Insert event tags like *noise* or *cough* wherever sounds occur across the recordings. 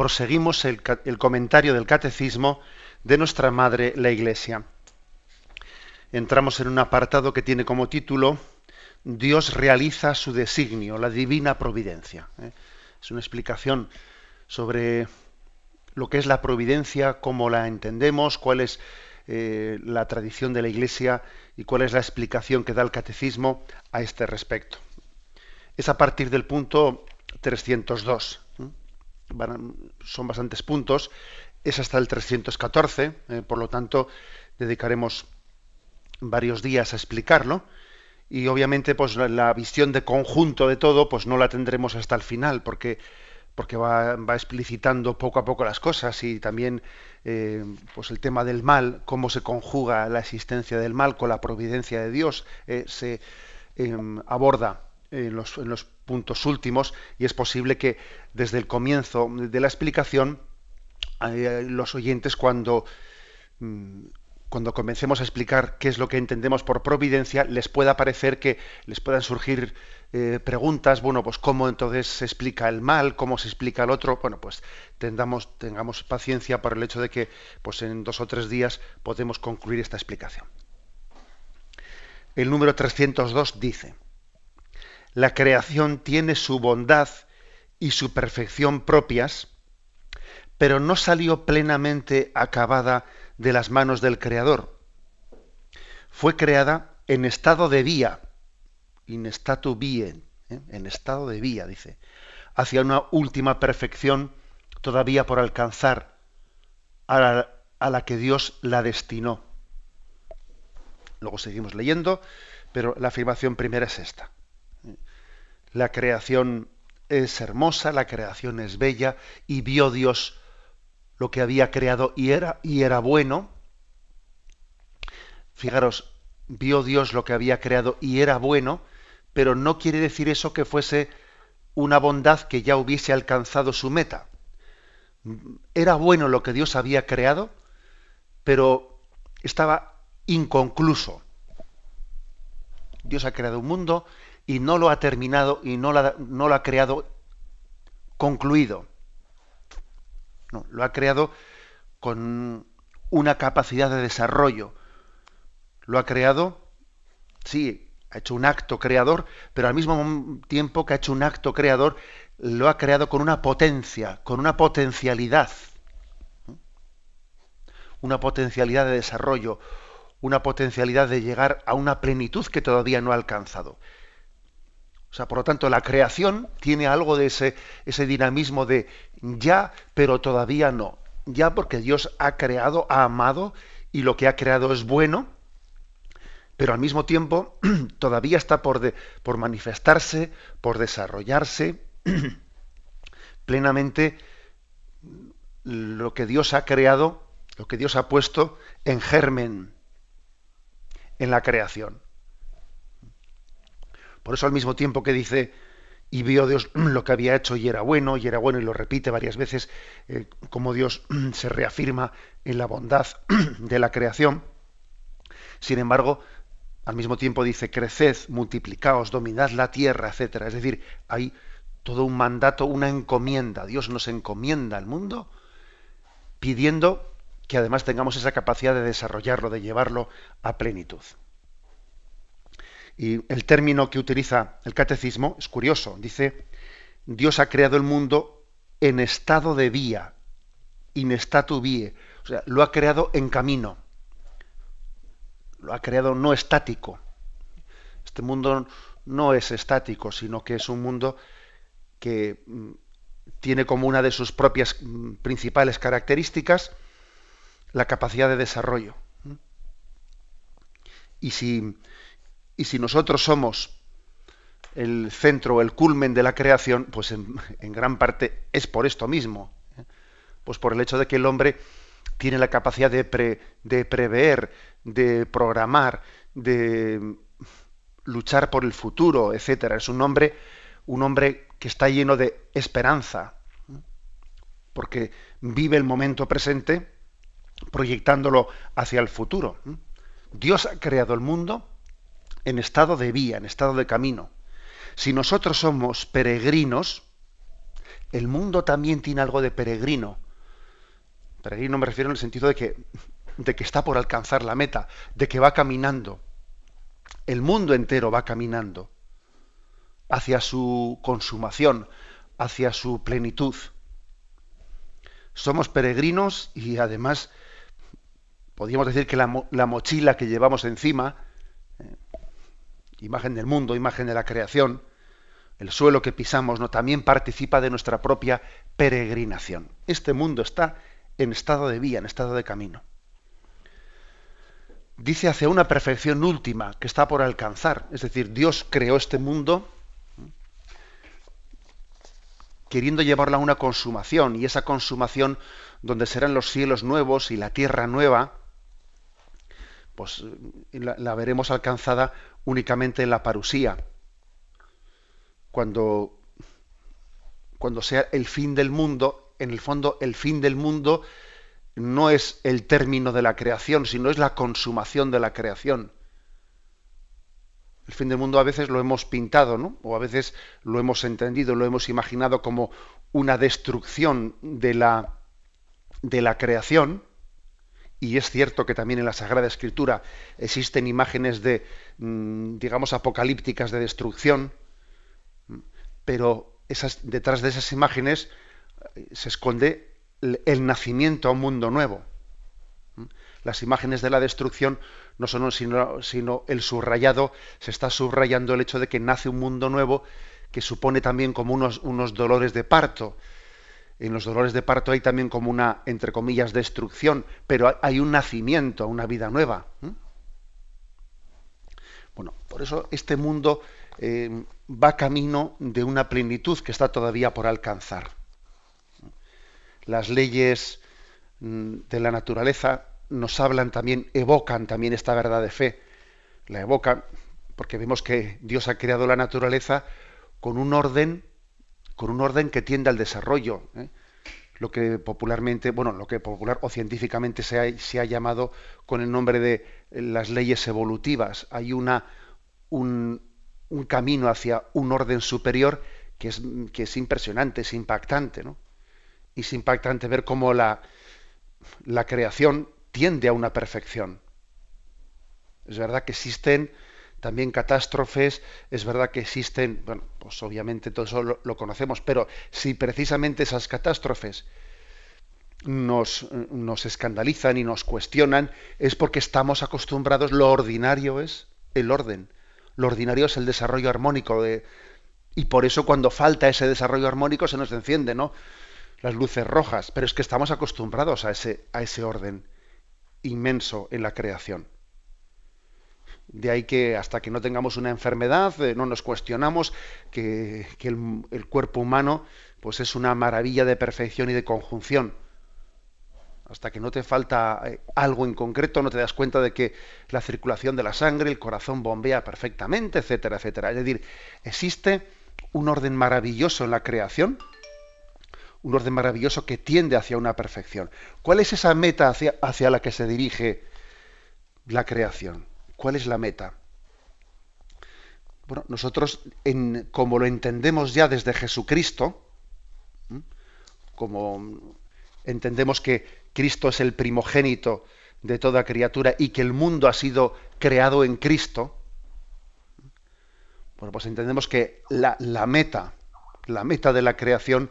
proseguimos el, comentario del catecismo de nuestra Madre la Iglesia. Entramos en un apartado que tiene como título Dios realiza su designio, la divina providencia. ¿eh? Es una explicación sobre lo que es la providencia, cómo la entendemos, cuál es eh, la tradición de la Iglesia y cuál es la explicación que da el catecismo a este respecto. Es a partir del punto 302 son bastantes puntos, es hasta el 314, eh, por lo tanto dedicaremos varios días a explicarlo. Y obviamente pues la, visión de conjunto de todo pues no la tendremos hasta el final porque porque va, explicitando poco a poco las cosas y también eh, pues el tema del mal, cómo se conjuga la existencia del mal con la providencia de Dios, eh, se em, aborda en los, puntos últimos y es posible que desde el comienzo de la explicación eh, los oyentes cuando mm, cuando comencemos a explicar qué es lo que entendemos por providencia, les pueda parecer que les puedan surgir eh, preguntas, bueno, pues cómo entonces se explica el mal, cómo se explica el otro, bueno, pues tengamos, tengamos paciencia por el hecho de que pues en dos o tres días podemos concluir esta explicación. El número 302 dice, la creación tiene su bondad y su perfección propias, pero no salió plenamente acabada de las manos del Creador. Fue creada en estado de vía, in statu vie, ¿eh? en estado de vía, dice, hacia una última perfección todavía por alcanzar, a la que Dios la destinó. Luego seguimos leyendo, pero la afirmación primera es esta. La creación es hermosa, la creación es bella y vio Dios lo que había creado y era, y era bueno. Fijaros, vio Dios lo que había creado y era bueno, pero no quiere decir eso que fuese una bondad que ya hubiese alcanzado su meta. Era bueno lo que Dios había creado, pero estaba inconcluso. Dios ha creado un mundo y no lo ha terminado y no, lo ha creado concluido. No, lo ha creado con una capacidad de desarrollo. Lo ha creado, sí, ha hecho un acto creador, pero al mismo tiempo que ha hecho un acto creador, lo ha creado con una potencia, con una potencialidad. Una potencialidad de desarrollo, una potencialidad de llegar a una plenitud que todavía no ha alcanzado. O sea, por lo tanto, la creación tiene algo de ese, ese dinamismo de ya, pero todavía no. Ya porque Dios ha creado, ha amado, y lo que ha creado es bueno, pero al mismo tiempo *clears throat* todavía está por, por manifestarse, por desarrollarse *clears throat* plenamente lo que Dios ha creado, lo que Dios ha puesto en germen en la creación. Por eso al mismo tiempo que dice, y vio Dios *clears throat* lo que había hecho y era bueno, y era bueno, y lo repite varias veces, eh, como Dios *clears throat* se reafirma en la bondad *clears throat* de la creación, sin embargo, al mismo tiempo dice, creced, multiplicaos, dominad la tierra, etc. Es decir, hay todo un mandato, una encomienda. Dios nos encomienda al mundo pidiendo que además tengamos esa capacidad de desarrollarlo, de llevarlo a plenitud. Y el término que utiliza el catecismo es curioso. Dice, Dios ha creado el mundo en estado de vía, in statu vie. O sea, lo ha creado en camino. Lo ha creado no estático. Este mundo no es estático, sino que es un mundo que mm, tiene como una de sus propias mm, principales características la capacidad de desarrollo. Y si y si nosotros somos el centro, el culmen de la creación, pues en, gran parte es por esto mismo. ¿eh? Pues por el hecho de que el hombre tiene la capacidad de, de prever, de programar, de luchar por el futuro, etcétera. Es un hombre, un hombre que está lleno de esperanza, porque vive el momento presente proyectándolo hacia el futuro. Dios ha creado el mundo en estado de vía, en estado de camino. Si nosotros somos peregrinos, el mundo también tiene algo de peregrino. Peregrino me refiero en el sentido de que, de que está por alcanzar la meta, de que va caminando. El mundo entero va caminando hacia su consumación, hacia su plenitud. Somos peregrinos y además podríamos decir que la, mochila que llevamos encima, imagen del mundo, imagen de la creación, el suelo que pisamos, ¿no? también participa de nuestra propia peregrinación. Este mundo está en estado de vía, en estado de camino. Dice hacia una perfección última que está por alcanzar. Es decir, Dios creó este mundo queriendo llevarla a una consumación, y esa consumación donde serán los cielos nuevos y la tierra nueva, pues eh, la, veremos alcanzada únicamente en la parusía. Cuando, cuando sea el fin del mundo, en el fondo el fin del mundo no es el término de la creación, sino es la consumación de la creación. El fin del mundo a veces lo hemos pintado, ¿no? O a veces lo hemos entendido, lo hemos imaginado como una destrucción de la, de la creación, y es cierto que también en la Sagrada Escritura existen imágenes de, mm, digamos, apocalípticas de destrucción, pero detrás de esas imágenes eh, se esconde el, nacimiento a un mundo nuevo. Las imágenes de la destrucción no son sino, sino el subrayado, se está subrayando el hecho de que nace un mundo nuevo que supone también como unos, unos dolores de parto, en los dolores de parto hay también como una, entre comillas, destrucción, pero hay un nacimiento, una vida nueva. Bueno, por eso este mundo eh, va camino de una plenitud que está todavía por alcanzar. Las leyes mm, de la naturaleza nos hablan también, evocan también esta verdad de fe. La evocan porque vemos que Dios ha creado la naturaleza con un orden con un orden que tiende al desarrollo. ¿eh? Lo que popularmente, bueno, lo que popular o científicamente se ha, llamado con el nombre de eh, las leyes evolutivas. Hay una, un, un camino hacia un orden superior que es, que es impresionante, es impactante, ¿no? Y es impactante ver cómo la, la creación tiende a una perfección. Es verdad que existen también catástrofes, es verdad que existen, bueno, pues obviamente todo eso lo, conocemos, pero si precisamente esas catástrofes nos, nos, escandalizan y nos cuestionan, es porque estamos acostumbrados, lo ordinario es el orden, lo ordinario es el desarrollo armónico de, y por eso cuando falta ese desarrollo armónico se nos enciende, ¿no? Las luces rojas, pero es que estamos acostumbrados a ese, a ese orden inmenso en la creación. De ahí que hasta que no tengamos una enfermedad, eh, no nos cuestionamos que, el, cuerpo humano pues es una maravilla de perfección y de conjunción. Hasta que no te falta eh, algo en concreto, no te das cuenta de que la circulación de la sangre, el corazón bombea perfectamente, etcétera, etcétera. Es decir, existe un orden maravilloso en la creación, un orden maravilloso que tiende hacia una perfección. ¿Cuál es esa meta hacia, hacia la que se dirige la creación? ¿Cuál es la meta? Bueno, nosotros, como lo entendemos ya desde Jesucristo, como entendemos que Cristo es el primogénito de toda criatura y que el mundo ha sido creado en Cristo, bueno, pues entendemos que la, meta, la meta de la creación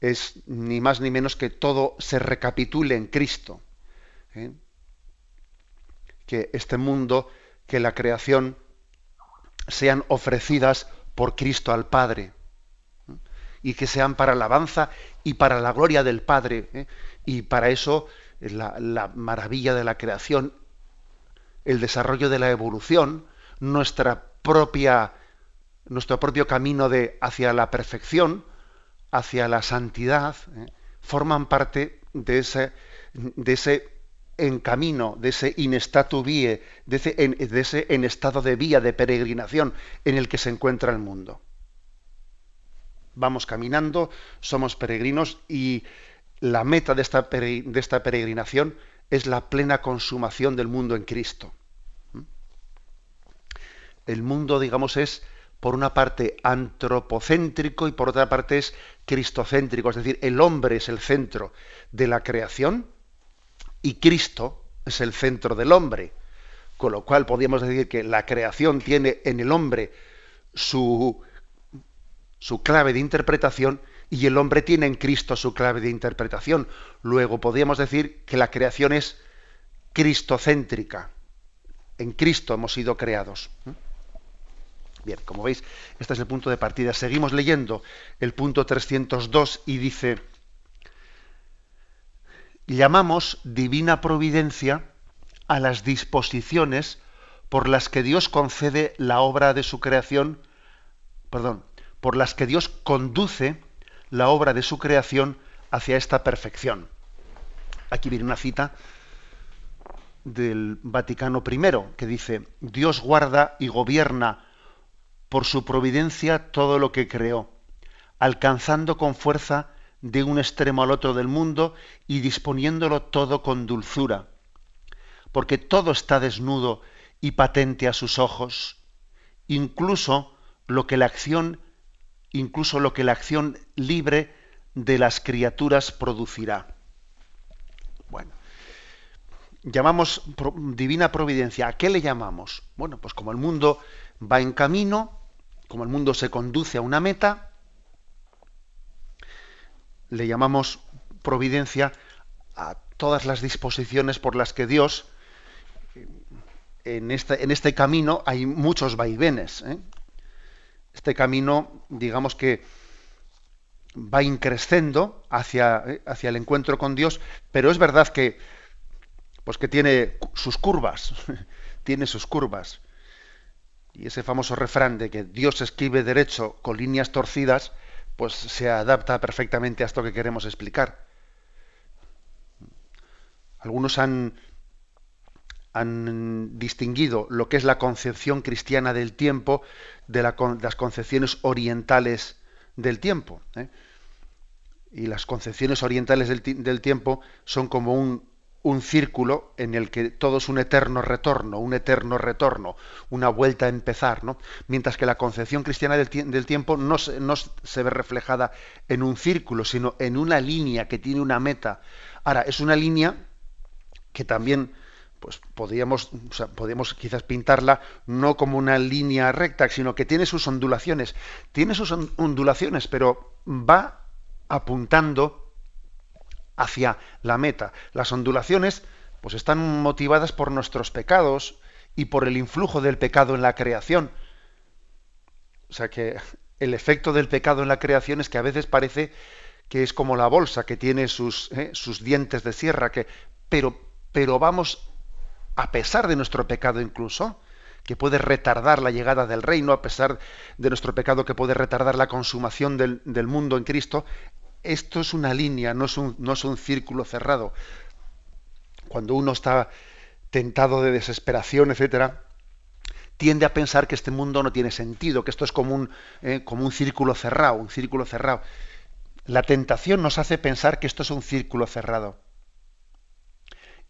es ni más ni menos que todo se recapitule en Cristo. ¿eh? Que este mundo, que la creación sean ofrecidas por Cristo al Padre y que sean para alabanza y para la gloria del Padre. ¿eh? Y para eso la, la, maravilla de la creación, el desarrollo de la evolución, nuestra propia, nuestro propio camino de, hacia la perfección, hacia la santidad, ¿eh? forman parte de ese, de ese en camino, de ese in statu vie, de ese, en, estado de vía, de peregrinación en el que se encuentra el mundo. Vamos caminando, somos peregrinos y la meta de esta, de esta peregrinación es la plena consumación del mundo en Cristo. ¿Mm? El mundo, digamos, es por una parte antropocéntrico y por otra parte es cristocéntrico, es decir, el hombre es el centro de la creación y Cristo es el centro del hombre. Con lo cual podríamos decir que la creación tiene en el hombre su, su clave de interpretación y el hombre tiene en Cristo su clave de interpretación. Luego podríamos decir que la creación es cristocéntrica. En Cristo hemos sido creados. Bien, como veis, este es el punto de partida. Seguimos leyendo el punto 302 y dice, llamamos divina providencia a las disposiciones por las que Dios concede la obra de su creación, perdón, por las que Dios conduce la obra de su creación hacia esta perfección. Aquí viene una cita del Vaticano I que dice, Dios guarda y gobierna por su providencia todo lo que creó, alcanzando con fuerza de un extremo al otro del mundo y disponiéndolo todo con dulzura, porque todo está desnudo y patente a sus ojos, incluso lo que la acción, incluso lo que la acción libre de las criaturas producirá. Bueno, llamamos divina providencia. ¿A qué le llamamos? Bueno, pues como el mundo va en camino, como el mundo se conduce a una meta, le llamamos providencia a todas las disposiciones por las que Dios, en este, este camino hay muchos vaivenes. ¿eh? Este camino, digamos que va increciendo hacia, ¿eh? hacia el encuentro con Dios, pero es verdad que, pues que tiene sus curvas, *laughs* tiene sus curvas. Y ese famoso refrán de que Dios escribe derecho con líneas torcidas, pues se adapta perfectamente a esto que queremos explicar. Algunos han, han distinguido lo que es la concepción cristiana del tiempo de, las concepciones orientales del tiempo. ¿eh? Y las concepciones orientales del tiempo son como un, un círculo en el que todo es un eterno retorno, un eterno retorno, una vuelta a empezar, ¿no? Mientras que la concepción cristiana del, tiempo no se, ve reflejada en un círculo, sino en una línea que tiene una meta. Ahora, es una línea que también pues podríamos, podríamos quizás pintarla no como una línea recta, sino que tiene sus ondulaciones. Tiene sus ondulaciones, pero va apuntando hacia la meta. Las ondulaciones pues están motivadas por nuestros pecados y por el influjo del pecado en la creación. O sea que el efecto del pecado en la creación es que a veces parece que es como la bolsa que tiene sus, eh, sus dientes de sierra, que, pero, pero vamos, a pesar de nuestro pecado incluso, que puede retardar la llegada del reino, a pesar de nuestro pecado que puede retardar la consumación del, del mundo en Cristo, esto es una línea, no es un, no es un círculo cerrado. Cuando uno está tentado de desesperación, etcétera, tiende a pensar que este mundo no tiene sentido, que esto es como un, eh, como un círculo cerrado, un círculo cerrado. La tentación nos hace pensar que esto es un círculo cerrado.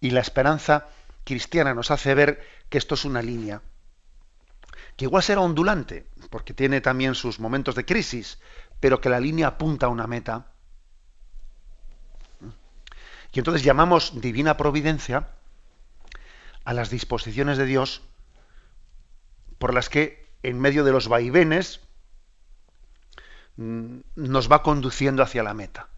Y la esperanza cristiana nos hace ver que esto es una línea, que igual será ondulante, porque tiene también sus momentos de crisis, pero que la línea apunta a una meta. Y entonces llamamos divina providencia a las disposiciones de Dios por las que en medio de los vaivenes mm, nos va conduciendo hacia la meta.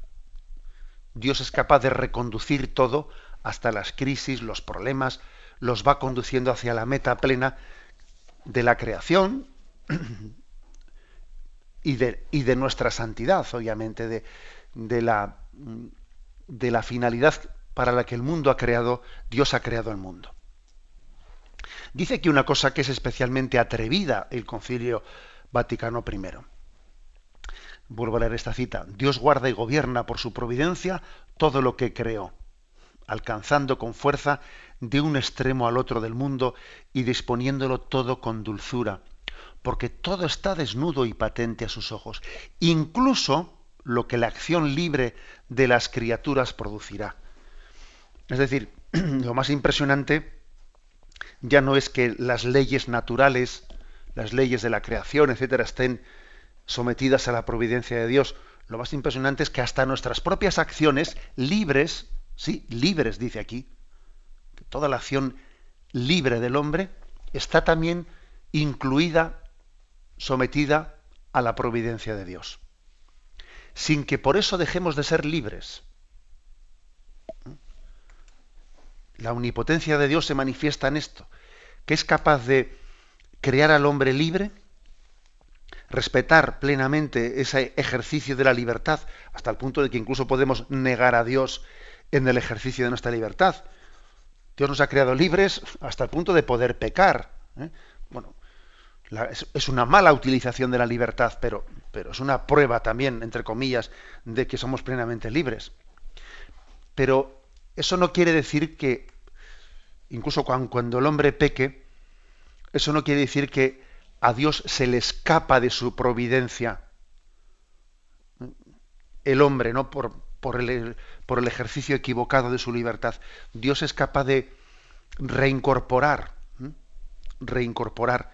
Dios es capaz de reconducir todo hasta las crisis, los problemas, los va conduciendo hacia la meta plena de la creación y de, nuestra santidad, obviamente, de, de la mm, de la finalidad para la que el mundo ha creado, Dios ha creado el mundo. Dice que una cosa que es especialmente atrevida el Concilio Vaticano I. Vuelvo a leer esta cita. Dios guarda y gobierna por su providencia todo lo que creó, alcanzando con fuerza de un extremo al otro del mundo y disponiéndolo todo con dulzura, porque todo está desnudo y patente a sus ojos, incluso lo que la acción libre de las criaturas producirá. Es decir, *clears throat* lo más impresionante ya no es que las leyes naturales, las leyes de la creación, etcétera, estén sometidas a la providencia de Dios. Lo más impresionante es que hasta nuestras propias acciones libres, sí, libres dice aquí, que toda la acción libre del hombre está también incluida, sometida a la providencia de Dios, sin que por eso dejemos de ser libres. La omnipotencia de Dios se manifiesta en esto, que es capaz de crear al hombre libre, respetar plenamente ese ejercicio de la libertad, hasta el punto de que incluso podemos negar a Dios en el ejercicio de nuestra libertad. Dios nos ha creado libres hasta el punto de poder pecar. ¿eh? Bueno, es, una mala utilización de la libertad, pero, pero es una prueba también, entre comillas, de que somos plenamente libres. Pero eso no quiere decir que, incluso cuando el hombre peque, eso no quiere decir que a Dios se le escapa de su providencia. El hombre, ¿no? Por, por, el, por el ejercicio equivocado de su libertad. Dios es capaz de reincorporar, reincorporar.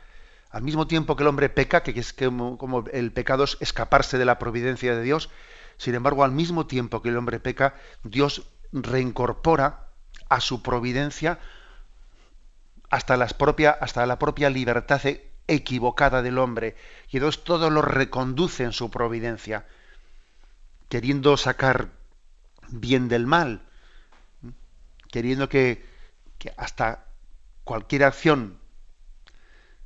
Al mismo tiempo que el hombre peca, que es como, el pecado es escaparse de la providencia de Dios, sin embargo, al mismo tiempo que el hombre peca, Dios reincorpora a su providencia hasta, las propia, hasta la propia libertad equivocada del hombre. Y entonces todo lo reconduce en su providencia, queriendo sacar bien del mal, queriendo que, hasta cualquier acción,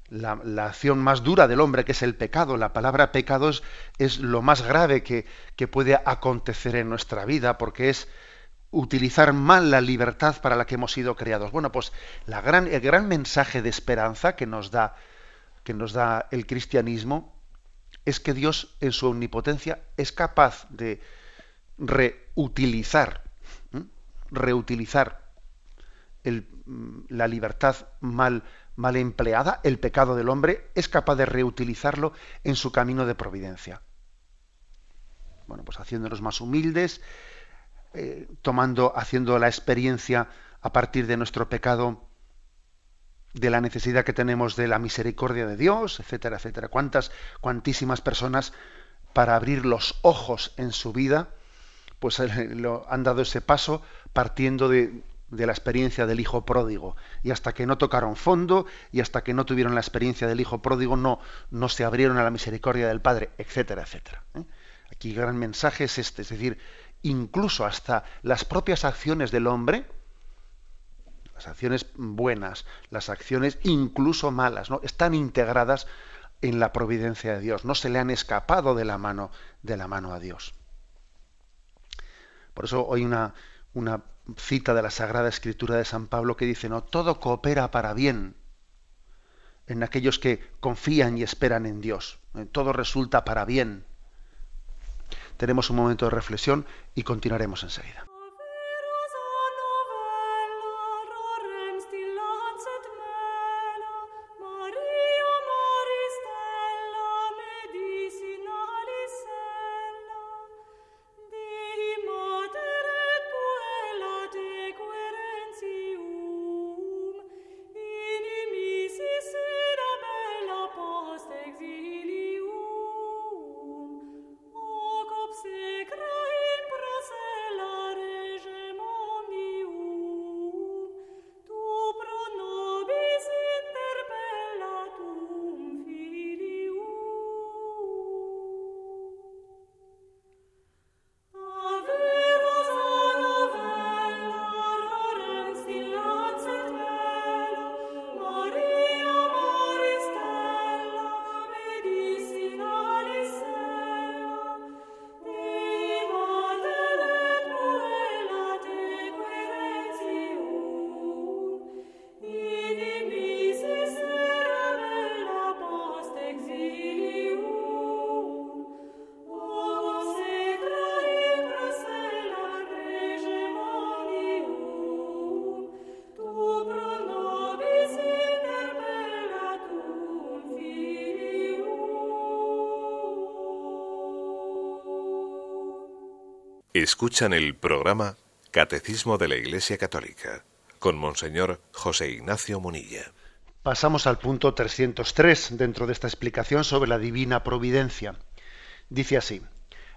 la, acción más dura del hombre, que es el pecado, la palabra pecado es, lo más grave que, que puede acontecer en nuestra vida, porque es utilizar mal la libertad para la que hemos sido creados. Bueno, pues la gran, el gran mensaje de esperanza que nos da que nos da el cristianismo es que Dios en su omnipotencia es capaz de reutilizar, reutilizar la libertad mal, mal empleada, el pecado del hombre, es capaz de reutilizarlo en su camino de providencia. Bueno, pues haciéndonos más humildes, eh, tomando, haciendo la experiencia a partir de nuestro pecado de la necesidad que tenemos de la misericordia de Dios, etcétera, etcétera. Cuántas, cuantísimas personas para abrir los ojos en su vida, pues *laughs* lo, han dado ese paso partiendo de, de la experiencia del hijo pródigo. Y hasta que no tocaron fondo y hasta que no tuvieron la experiencia del hijo pródigo, no, no se abrieron a la misericordia del Padre, etcétera, etcétera. ¿eh? Aquí el gran mensaje es este, es decir, incluso hasta las propias acciones del hombre, las acciones buenas, las acciones incluso malas, ¿no? están integradas en la providencia de Dios, no se le han escapado de la mano, de la mano a Dios. Por eso hoy una, una cita de la Sagrada Escritura de San Pablo que dice, no, todo coopera para bien en aquellos que confían y esperan en Dios. Todo resulta para bien tenemos un momento de reflexión y continuaremos enseguida. Escuchan el programa Catecismo de la Iglesia Católica con Monseñor José Ignacio Munilla. Pasamos al punto 303 dentro de esta explicación sobre la divina providencia. Dice así,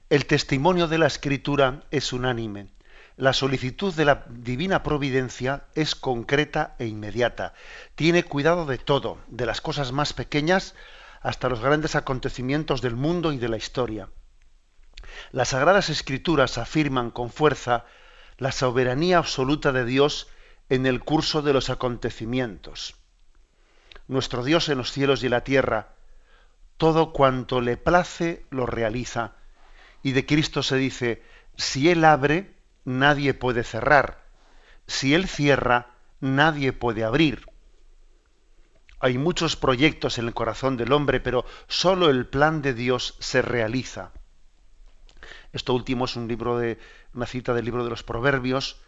el testimonio de la escritura es unánime. La solicitud de la divina providencia es concreta e inmediata. Tiene cuidado de todo, de las cosas más pequeñas hasta los grandes acontecimientos del mundo y de la historia. Las sagradas escrituras afirman con fuerza la soberanía absoluta de Dios en el curso de los acontecimientos. Nuestro Dios en los cielos y la tierra, todo cuanto le place lo realiza. Y de Cristo se dice, si Él abre, nadie puede cerrar. Si Él cierra, nadie puede abrir. Hay muchos proyectos en el corazón del hombre, pero sólo el plan de Dios se realiza. Esto último es un libro de una cita del libro de los Proverbios,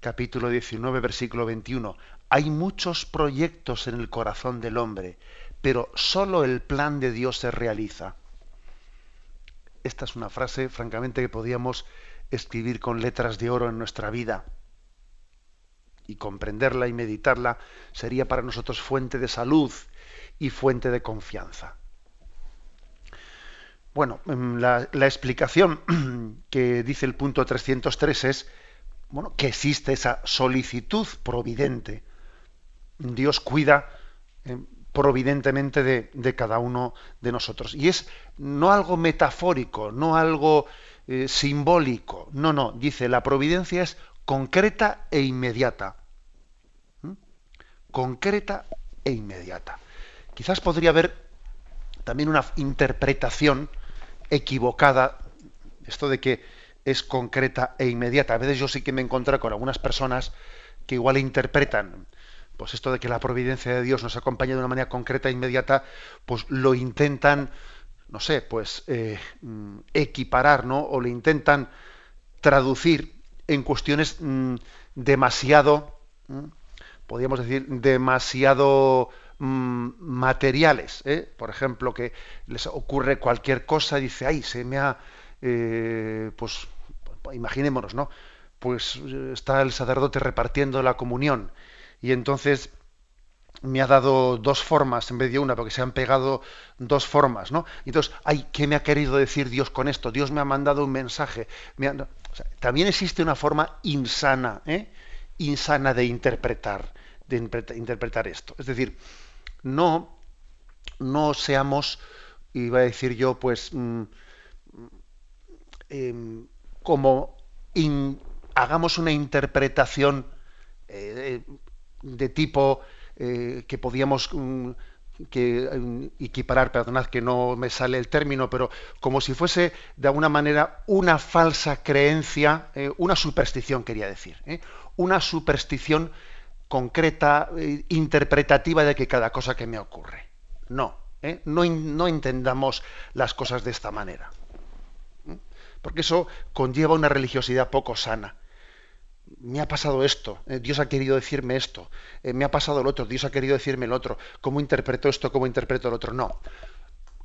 capítulo 19, versículo 21. Hay muchos proyectos en el corazón del hombre, pero sólo el plan de Dios se realiza. Esta es una frase, francamente, que podíamos escribir con letras de oro en nuestra vida. Y comprenderla y meditarla sería para nosotros fuente de salud y fuente de confianza. Bueno, em, la, explicación *clears throat* que dice el punto 303 es bueno, que existe esa solicitud providente. Dios cuida em, providentemente de, cada uno de nosotros. Y es no algo metafórico, no algo eh, simbólico. No, no, dice, la providencia es concreta e inmediata. ¿Mm? Concreta e inmediata. Quizás podría haber también una interpretación equivocada, esto de que es concreta e inmediata. A veces yo sí que me encuentro con algunas personas que igual interpretan, pues esto de que la providencia de Dios nos acompaña de una manera concreta e inmediata, pues lo intentan, no sé, pues eh, mm, equiparar, ¿no? O lo intentan traducir en cuestiones mm, demasiado, mm, podríamos decir, demasiado Mm, materiales. ¿eh? Por ejemplo, que les ocurre cualquier cosa, dice, ay, se me ha, eh, pues, imaginémonos, ¿no? Pues eh, está el sacerdote repartiendo la comunión y entonces me ha dado dos formas en vez de una, porque se han pegado dos formas, ¿no? entonces, ay, ¿qué me ha querido decir Dios con esto? Dios me ha mandado un mensaje. también existe una forma insana, insana de interpretar, de interpretar esto. Es decir, no, no seamos, iba a decir yo, pues, mm, em, como hagamos una interpretación eh, de tipo eh, que podíamos mm, que, em, equiparar, perdonad que no me sale el término, pero como si fuese de alguna manera una falsa creencia, eh, una superstición quería decir, una superstición concreta, eh, interpretativa de que cada cosa que me ocurre. No, ¿eh? no, no, entendamos las cosas de esta manera. ¿eh? Porque eso conlleva una religiosidad poco sana. Me ha pasado esto, Dios ha querido decirme esto, me ha pasado el otro, Dios ha querido decirme el otro, ¿cómo interpreto esto, cómo interpreto el otro? No.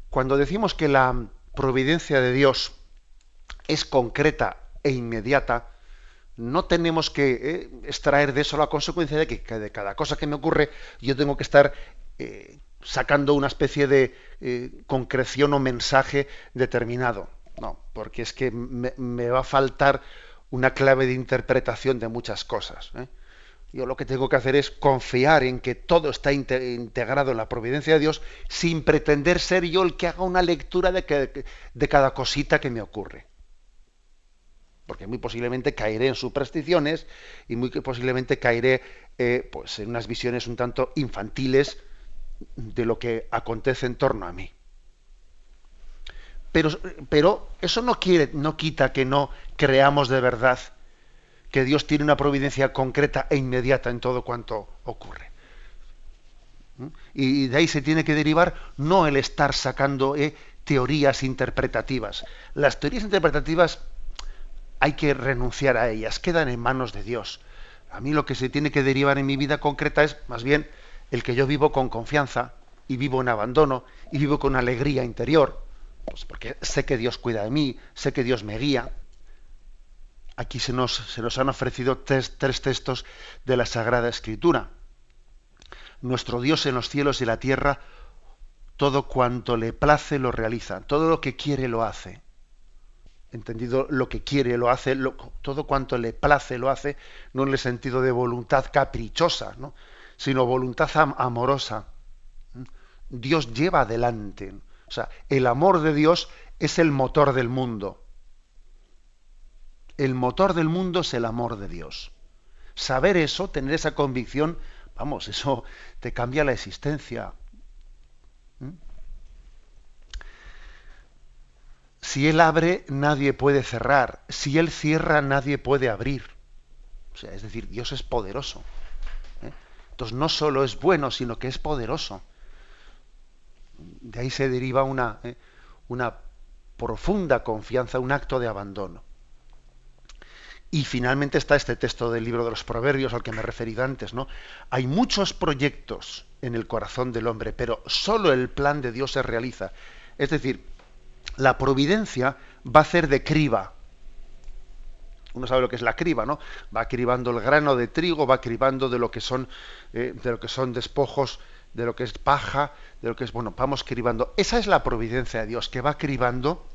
Cuando decimos que la providencia de Dios es concreta e inmediata, no tenemos que eh, extraer de eso la consecuencia de que, de cada cosa que me ocurre yo tengo que estar eh, sacando una especie de eh, concreción o mensaje determinado. No, porque es que me, va a faltar una clave de interpretación de muchas cosas. Yo lo que tengo que hacer es confiar en que todo está integrado en la providencia de Dios sin pretender ser yo el que haga una lectura de, de cada cosita que me ocurre porque muy posiblemente caeré en supersticiones y muy posiblemente caeré eh, pues en unas visiones un tanto infantiles de lo que acontece en torno a mí. Pero, pero eso no, quiere, no quita que no creamos de verdad que Dios tiene una providencia concreta e inmediata en todo cuanto ocurre. ¿Mm? Y de ahí se tiene que derivar no el estar sacando eh, teorías interpretativas. Las teorías interpretativas hay que renunciar a ellas, quedan en manos de Dios. A mí lo que se tiene que derivar en mi vida concreta es más bien el que yo vivo con confianza y vivo en abandono y vivo con alegría interior, pues porque sé que Dios cuida de mí, sé que Dios me guía. aquí se nos, se nos han ofrecido tres, tres textos de la Sagrada Escritura. Nuestro Dios en los cielos y la tierra, todo cuanto le place lo realiza, todo lo que quiere lo hace. Entendido lo que quiere lo hace, todo cuanto le place lo hace, no en el sentido de voluntad caprichosa, ¿no? sino voluntad amorosa. Dios lleva adelante. O sea, el amor de Dios es el motor del mundo. El motor del mundo es el amor de Dios. Saber eso, tener esa convicción, vamos, eso te cambia la existencia. Si Él abre, nadie puede cerrar. Si Él cierra, nadie puede abrir. O sea, es decir, Dios es poderoso. ¿eh? Entonces no solo es bueno, sino que es poderoso. De ahí se deriva una, ¿eh? una profunda confianza, un acto de abandono. Y finalmente está este texto del libro de los Proverbios al que me he referido antes, ¿no? Hay muchos proyectos en el corazón del hombre, pero solo el plan de Dios se realiza. Es decir, la providencia va a hacer de criba. Uno sabe lo que es la criba, ¿no? Va cribando el grano de trigo, va cribando de lo que son, eh, de lo que son despojos, de lo que es paja, de lo que es, bueno, vamos cribando. Esa es la providencia de Dios, que va cribando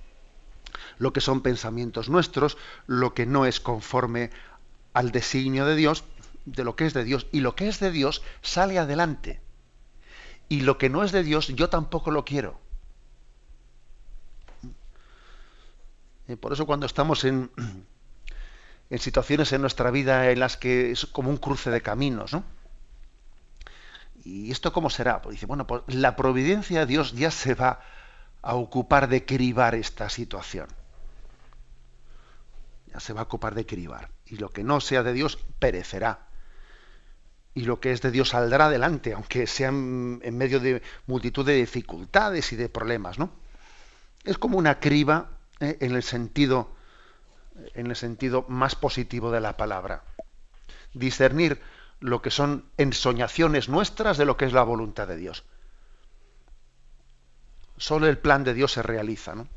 lo que son pensamientos nuestros, lo que no es conforme al designio de Dios, de lo que es de Dios. Y lo que es de Dios sale adelante. Y lo que no es de Dios, yo tampoco lo quiero. Por eso cuando estamos en, *clears throat* en situaciones en nuestra vida en las que es como un cruce de caminos, ¿no? ¿Y esto cómo será? Pues dice, bueno, pues la providencia de Dios ya se va a ocupar de cribar esta situación. Ya se va a ocupar de cribar. Y lo que no sea de Dios perecerá. Y lo que es de Dios saldrá adelante, aunque sea en, medio de multitud de dificultades y de problemas, ¿no? Es como una criba ¿eh? en el sentido en el sentido más positivo de la palabra. Discernir lo que son ensoñaciones nuestras de lo que es la voluntad de Dios. Solo el plan de Dios se realiza. ¿no?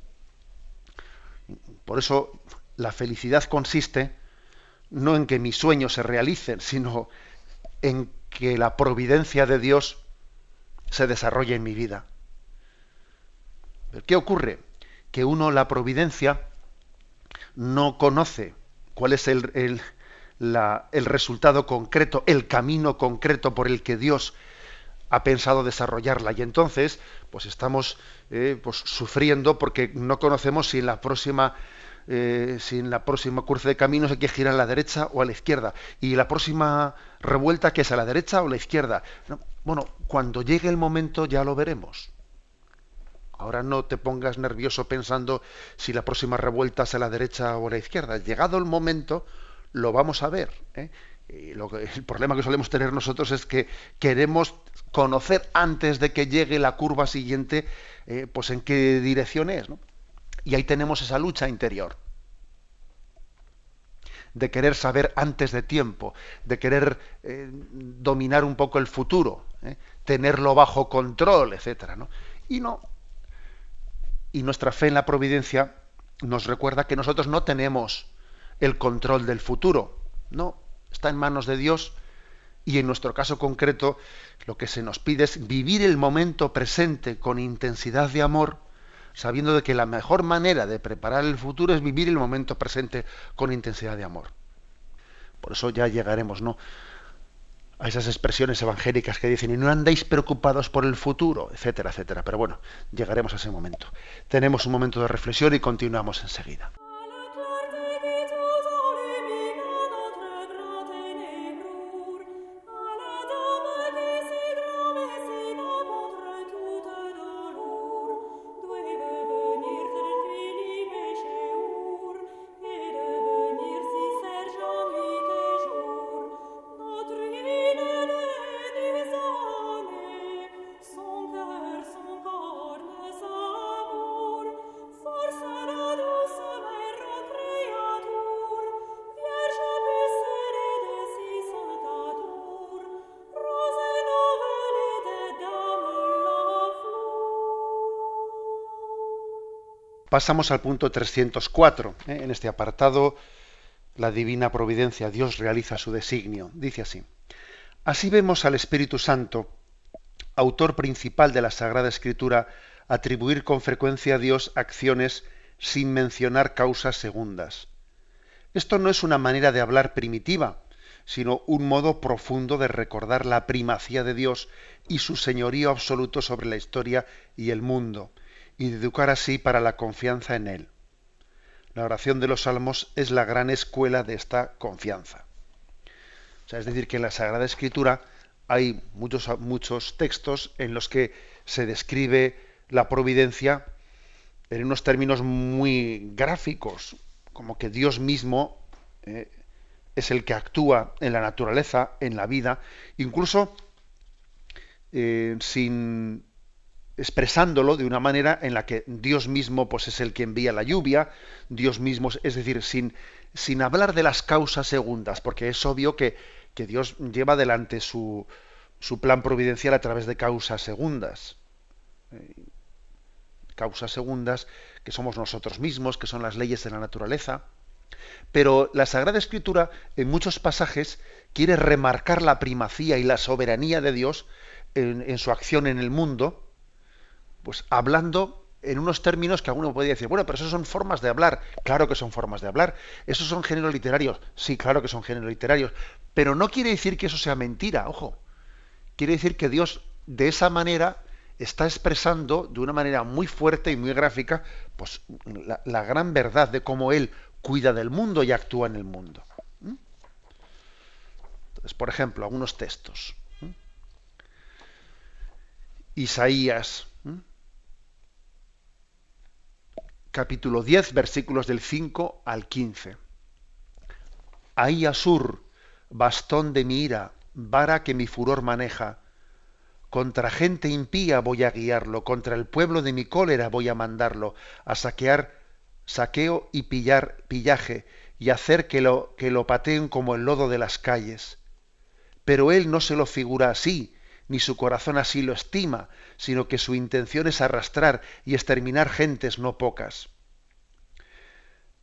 Por eso la felicidad consiste no en que mis sueños se realicen, sino en que la providencia de Dios se desarrolle en mi vida. ¿Qué ocurre? Que uno la providencia no conoce cuál es el, el, el resultado concreto, el camino concreto por el que Dios ha pensado desarrollarla. Y entonces pues estamos eh, pues, sufriendo porque no conocemos si en la próxima eh, si en la próxima curso de caminos hay que girar a la derecha o a la izquierda. Y la próxima revuelta que es a la derecha o a la izquierda bueno cuando llegue el momento ya lo veremos ahora no te pongas nervioso pensando si la próxima revuelta es a la derecha o a la izquierda llegado el momento lo vamos a ver ¿eh? el problema que solemos tener nosotros es que queremos conocer antes de que llegue la curva siguiente, eh, pues en qué dirección es. Y ahí tenemos esa lucha interior de querer saber antes de tiempo, de querer eh, dominar un poco el futuro, tenerlo bajo control, etcétera, Y no. Y nuestra fe en la providencia nos recuerda que nosotros no tenemos el control del futuro. No, está en manos de Dios y en nuestro caso concreto lo que se nos pide es vivir el momento presente con intensidad de amor, sabiendo de que la mejor manera de preparar el futuro es vivir el momento presente con intensidad de amor. Por eso ya llegaremos, ¿no? A esas expresiones evangélicas que dicen, y no andéis preocupados por el futuro, etcétera, etcétera. Pero bueno, llegaremos a ese momento. Tenemos un momento de reflexión y continuamos enseguida. Pasamos al punto 304. ¿eh? En este apartado la divina providencia, Dios realiza su designio. Dice así. Así vemos al Espíritu Santo, autor principal de la Sagrada Escritura, atribuir con frecuencia a Dios acciones sin mencionar causas segundas. Esto no es una manera de hablar primitiva, sino un modo profundo de recordar la primacía de Dios y su señorío absoluto sobre la historia y el mundo, y de educar así para la confianza en Él. La oración de los salmos es la gran escuela de esta confianza. Es decir, que en la Sagrada Escritura hay muchos, muchos textos en los que se describe la providencia en unos términos muy gráficos, como que Dios mismo eh, es el que actúa en la naturaleza, en la vida, incluso eh, sin expresándolo de una manera en la que Dios mismo pues, es el que envía la lluvia, Dios mismo, es decir, sin, sin hablar de las causas segundas, porque es obvio que, que Dios lleva adelante su, su, plan providencial a través de causas segundas. Eh, causas segundas que somos nosotros mismos, que son las leyes de la naturaleza. Pero la Sagrada Escritura, en muchos pasajes, quiere remarcar la primacía y la soberanía de Dios en, su acción en el mundo, pues hablando en unos términos que alguno podría decir, bueno, pero eso son formas de hablar. Claro que son formas de hablar. Esos son géneros literarios. Sí, claro que son géneros literarios. Pero no quiere decir que eso sea mentira, ojo. Quiere decir que Dios de esa manera está expresando de una manera muy fuerte y muy gráfica pues, la, gran verdad de cómo Él cuida del mundo y actúa en el mundo. ¿Mm? Entonces, por ejemplo, algunos textos. Isaías, capítulo 10, versículos del 5 al 15. Ahí Asur, bastón de mi ira, vara que mi furor maneja. Contra gente impía voy a guiarlo, contra el pueblo de mi cólera voy a mandarlo, a saquear, saqueo y pillar, pillaje, y hacer que lo, que lo pateen como el lodo de las calles. Pero él no se lo figura así, ni su corazón así lo estima, sino que su intención es arrastrar y exterminar gentes no pocas.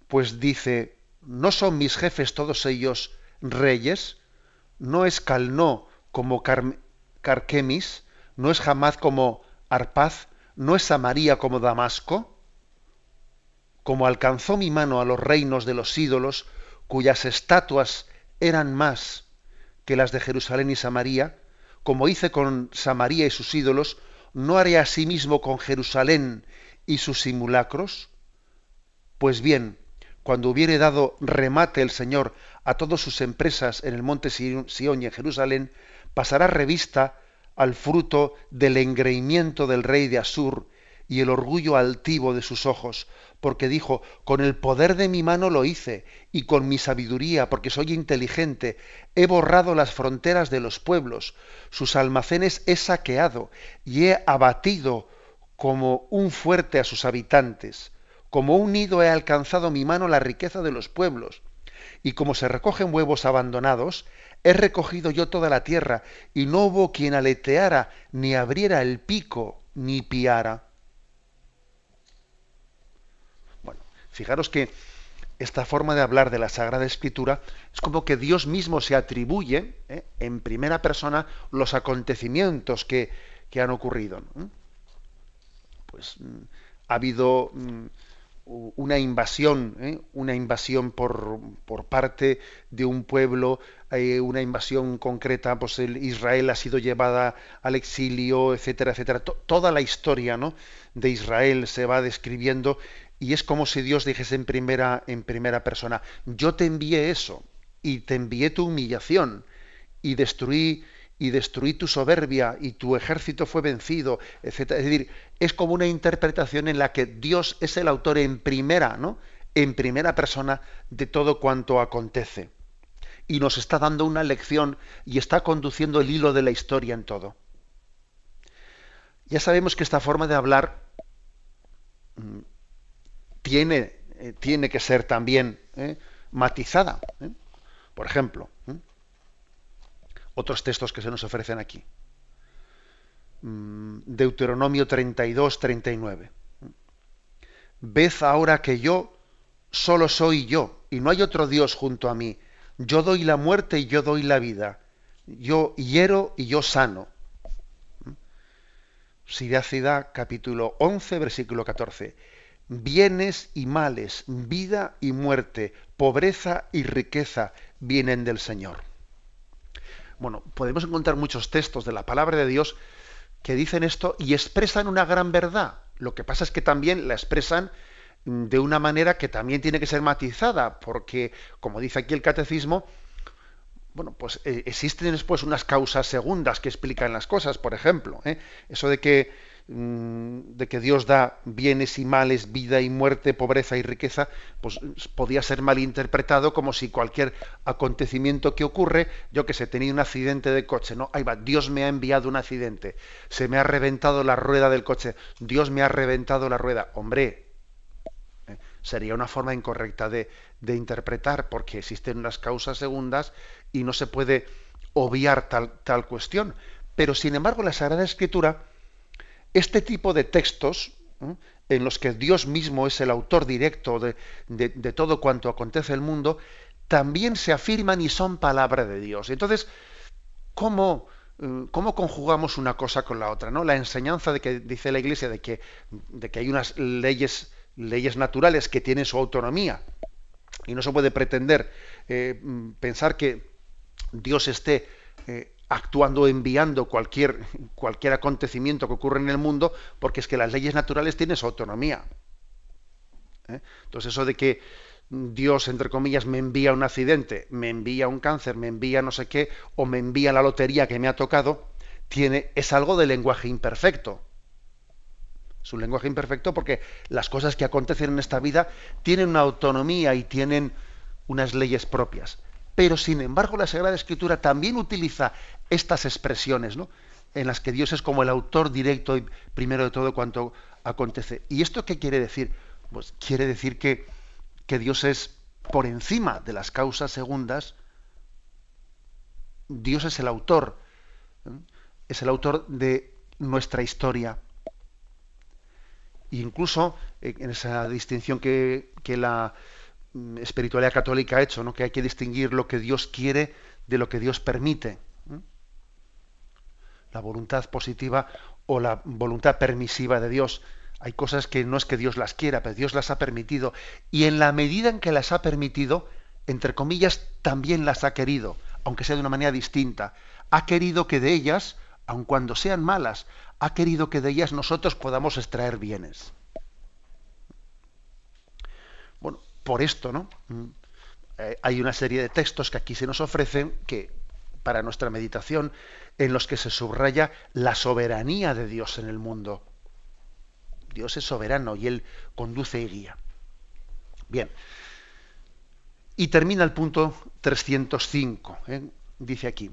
Pues dice, ¿no son mis jefes todos ellos reyes? ¿No es Calnó como Carquemis? ¿No es Hamad como Arpaz? ¿No es Samaria como Damasco? Como alcanzó mi mano a los reinos de los ídolos, cuyas estatuas eran más que las de Jerusalén y Samaria, como hice con Samaria y sus ídolos, ¿no haré asimismo con Jerusalén y sus simulacros? Pues bien, cuando hubiere dado remate el Señor a todas sus empresas en el monte Sión y en Jerusalén, pasará revista al fruto del engreimiento del rey de Asur y el orgullo altivo de sus ojos, porque dijo, con el poder de mi mano lo hice, y con mi sabiduría, porque soy inteligente, he borrado las fronteras de los pueblos, sus almacenes he saqueado, y he abatido como un fuerte a sus habitantes, como un nido he alcanzado mi mano la riqueza de los pueblos, y como se recogen huevos abandonados, he recogido yo toda la tierra, y no hubo quien aleteara, ni abriera el pico, ni piara. Fijaros que esta forma de hablar de la Sagrada Escritura es como que Dios mismo se atribuye ¿eh? en primera persona los acontecimientos que, han ocurrido. Pues mm, ha habido mm, una invasión, ¿eh? una invasión por, parte de un pueblo, una invasión concreta, pues el Israel ha sido llevada al exilio, etcétera, etcétera. toda la historia ¿no? de Israel se va describiendo y es como si Dios dijese en primera, en primera persona, yo te envié eso, y te envié tu humillación, y destruí, y destruí tu soberbia, y tu ejército fue vencido, etc. Es decir, es como una interpretación en la que Dios es el autor en primera, ¿no? En primera persona de todo cuanto acontece. Y nos está dando una lección y está conduciendo el hilo de la historia en todo. Ya sabemos que esta forma de hablar mm, tiene, eh, tiene que ser también eh, matizada. ¿eh? Por ejemplo, otros textos que se nos ofrecen aquí. Mm, Deuteronomio 32, 39. Ved ahora que yo solo soy yo, y no hay otro Dios junto a mí. Yo doy la muerte y yo doy la vida. Yo hiero y yo sano. Siracidad, capítulo 11, versículo 14. Bienes y males, vida y muerte, pobreza y riqueza vienen del Señor. Bueno, podemos encontrar muchos textos de la palabra de Dios que dicen esto y expresan una gran verdad. Lo que pasa es que también la expresan de una manera que también tiene que ser matizada, porque, como dice aquí el catecismo, bueno, pues eh, existen después unas causas segundas que explican las cosas, por ejemplo, ¿eh? eso de que de que Dios da bienes y males, vida y muerte, pobreza y riqueza, pues podía ser malinterpretado como si cualquier acontecimiento que ocurre, yo que sé, tenía un accidente de coche, no, ahí va, Dios me ha enviado un accidente, se me ha reventado la rueda del coche, Dios me ha reventado la rueda, hombre, ¿eh? sería una forma incorrecta de, de interpretar, porque existen unas causas segundas y no se puede obviar tal, tal cuestión. Pero sin embargo, la Sagrada Escritura, este tipo de textos, en los que Dios mismo es el autor directo de, todo cuanto acontece en el mundo, también se afirman y son palabra de Dios. Entonces, ¿cómo, eh, ¿cómo conjugamos una cosa con la otra? ¿no? La enseñanza de que dice la Iglesia de que, hay unas leyes, leyes naturales que tienen su autonomía y no se puede pretender eh, pensar que Dios esté eh, actuando, enviando cualquier, cualquier acontecimiento que ocurre en el mundo, porque es que las leyes naturales tienen su autonomía. ¿eh? Entonces eso de que Dios, entre comillas, me envía un accidente, me envía un cáncer, me envía no sé qué, o me envía la lotería que me ha tocado, tiene, es algo de lenguaje imperfecto. Es un lenguaje imperfecto porque las cosas que acontecen en esta vida tienen una autonomía y tienen unas leyes propias. Pero sin embargo la Sagrada Escritura también utiliza estas expresiones, ¿no? en las que Dios es como el autor directo y primero de todo cuanto acontece. ¿Y esto qué quiere decir? Pues quiere decir que, que Dios es por encima de las causas segundas, Dios es el autor, ¿eh? es el autor de nuestra historia. E incluso eh, en esa distinción que, que la espiritualidad católica ha hecho, ¿no? que hay que distinguir lo que Dios quiere de lo que Dios permite la voluntad positiva o la voluntad permisiva de Dios. Hay cosas que no es que Dios las quiera, pero Dios las ha permitido. Y en la medida en que las ha permitido, entre comillas, también las ha querido, aunque sea de una manera distinta. Ha querido que de ellas, aun cuando sean malas, ha querido que de ellas nosotros podamos extraer bienes. Bueno, por esto, ¿no? Mm, eh, hay una serie de textos que aquí se nos ofrecen que para nuestra meditación en los que se subraya la soberanía de Dios en el mundo. Dios es soberano y Él conduce y guía. Bien. Y termina el punto 305. ¿eh? Dice aquí,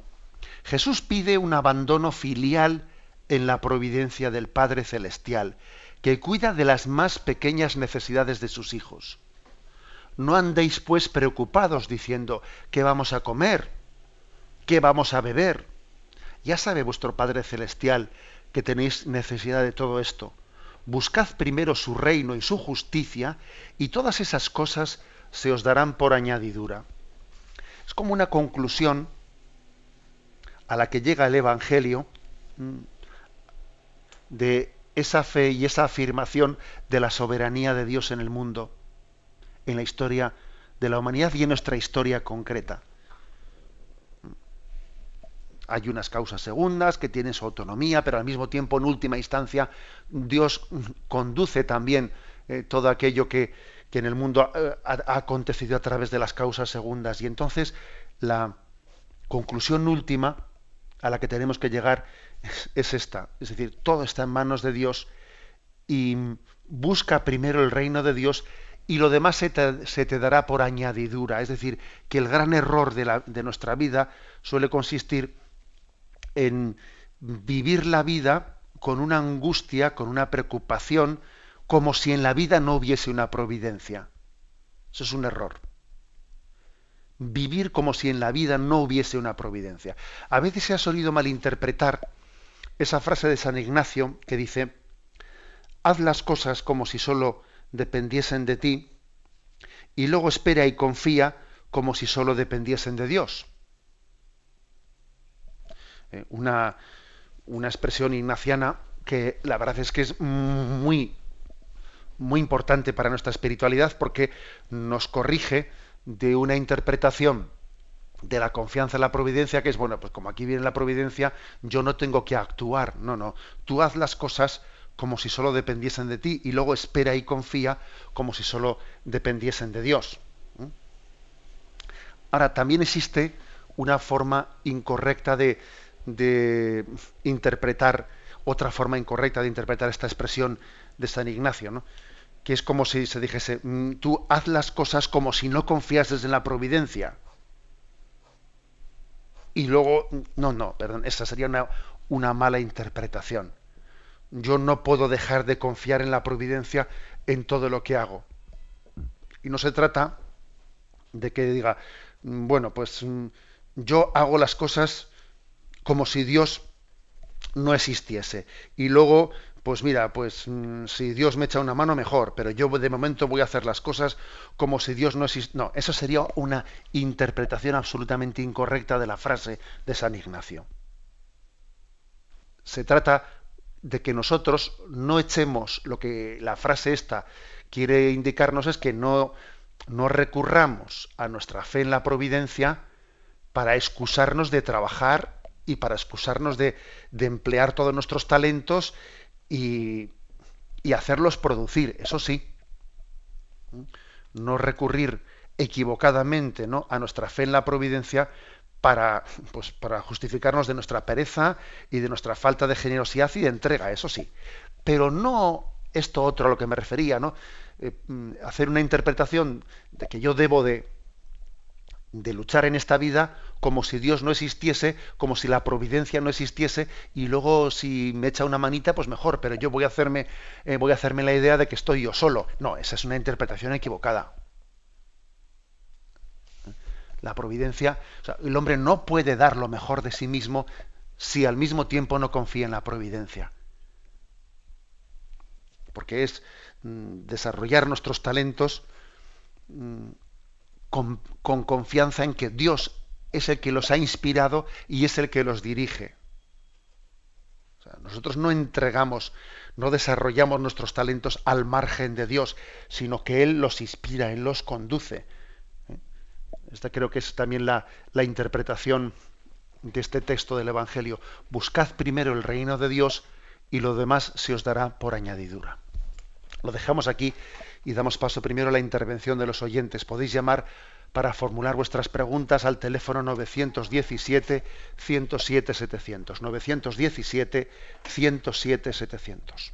Jesús pide un abandono filial en la providencia del Padre Celestial, que cuida de las más pequeñas necesidades de sus hijos. No andéis pues preocupados diciendo, ¿qué vamos a comer? ¿Qué vamos a beber? Ya sabe vuestro Padre Celestial que tenéis necesidad de todo esto. Buscad primero su reino y su justicia, y todas esas cosas se os darán por añadidura. Es como una conclusión a la que llega el Evangelio de esa fe y esa afirmación de la soberanía de Dios en el mundo, en la historia de la humanidad y en nuestra historia concreta hay unas causas segundas que tienen su autonomía, pero al mismo tiempo, en última instancia, Dios conduce también eh, todo aquello que, en el mundo eh, ha, acontecido a través de las causas segundas. Y entonces la conclusión última a la que tenemos que llegar es, esta. Es decir, todo está en manos de Dios y busca primero el reino de Dios y lo demás se te, dará por añadidura. Es decir, que el gran error de, la, de nuestra vida suele consistir en vivir la vida con una angustia, con una preocupación, como si en la vida no hubiese una providencia. Eso es un error. Vivir como si en la vida no hubiese una providencia. A veces se ha solido malinterpretar esa frase de San Ignacio que dice, haz las cosas como si solo dependiesen de ti y luego espera y confía como si solo dependiesen de Dios. Eh, una, una expresión ignaciana que la verdad es que es muy, muy importante para nuestra espiritualidad porque nos corrige de una interpretación de la confianza en la providencia que es, bueno, pues como aquí viene la providencia, yo no tengo que actuar. No, no. Tú haz las cosas como si solo dependiesen de ti y luego espera y confía como si solo dependiesen de Dios. Ahora, también existe una forma incorrecta de, de interpretar, otra forma incorrecta de interpretar esta expresión de San Ignacio, ¿no? que es como si se dijese, mm, tú haz las cosas como si no confiases en la providencia. Y luego, no, no, perdón, esa sería una, una mala interpretación. Yo no puedo dejar de confiar en la providencia en todo lo que hago. Y no se trata de que diga, mm, bueno, pues mm, yo hago las cosas como si Dios no existiese. Y luego pues mira, pues mm, si Dios me echa una mano mejor, pero yo de momento voy a hacer las cosas como si Dios no existe. No, eso sería una interpretación absolutamente incorrecta de la frase de San Ignacio. Se trata de que nosotros no echemos lo que la frase esta quiere indicarnos es que no, no recurramos a nuestra fe en la providencia para excusarnos de trabajar y para excusarnos de, de emplear todos nuestros talentos y, hacerlos producir, eso sí. No recurrir equivocadamente ¿no? a nuestra fe en la providencia para, pues, para justificarnos de nuestra pereza y de nuestra falta de generosidad y de entrega, eso sí. Pero no esto otro a lo que me refería, ¿no? Eh, mm, hacer una interpretación de que yo debo de, de luchar en esta vida como si Dios no existiese, como si la providencia no existiese, y luego si me echa una manita, pues mejor, pero yo voy a hacerme, eh, voy a hacerme la idea de que estoy yo solo. No, esa es una interpretación equivocada. La providencia, el hombre no puede dar lo mejor de sí mismo si al mismo tiempo no confía en la providencia. Porque es mm, desarrollar nuestros talentos mm, con, confianza en que Dios es el que los ha inspirado y es el que los dirige. nosotros no entregamos, no desarrollamos nuestros talentos al margen de Dios, sino que Él los inspira, Él los conduce. Esta creo que es también la, la interpretación de este texto del Evangelio. Buscad primero el reino de Dios y lo demás se os dará por añadidura. Lo dejamos aquí y damos paso primero a la intervención de los oyentes. Podéis llamar para formular vuestras preguntas al teléfono 917 107 700. 917 107 700.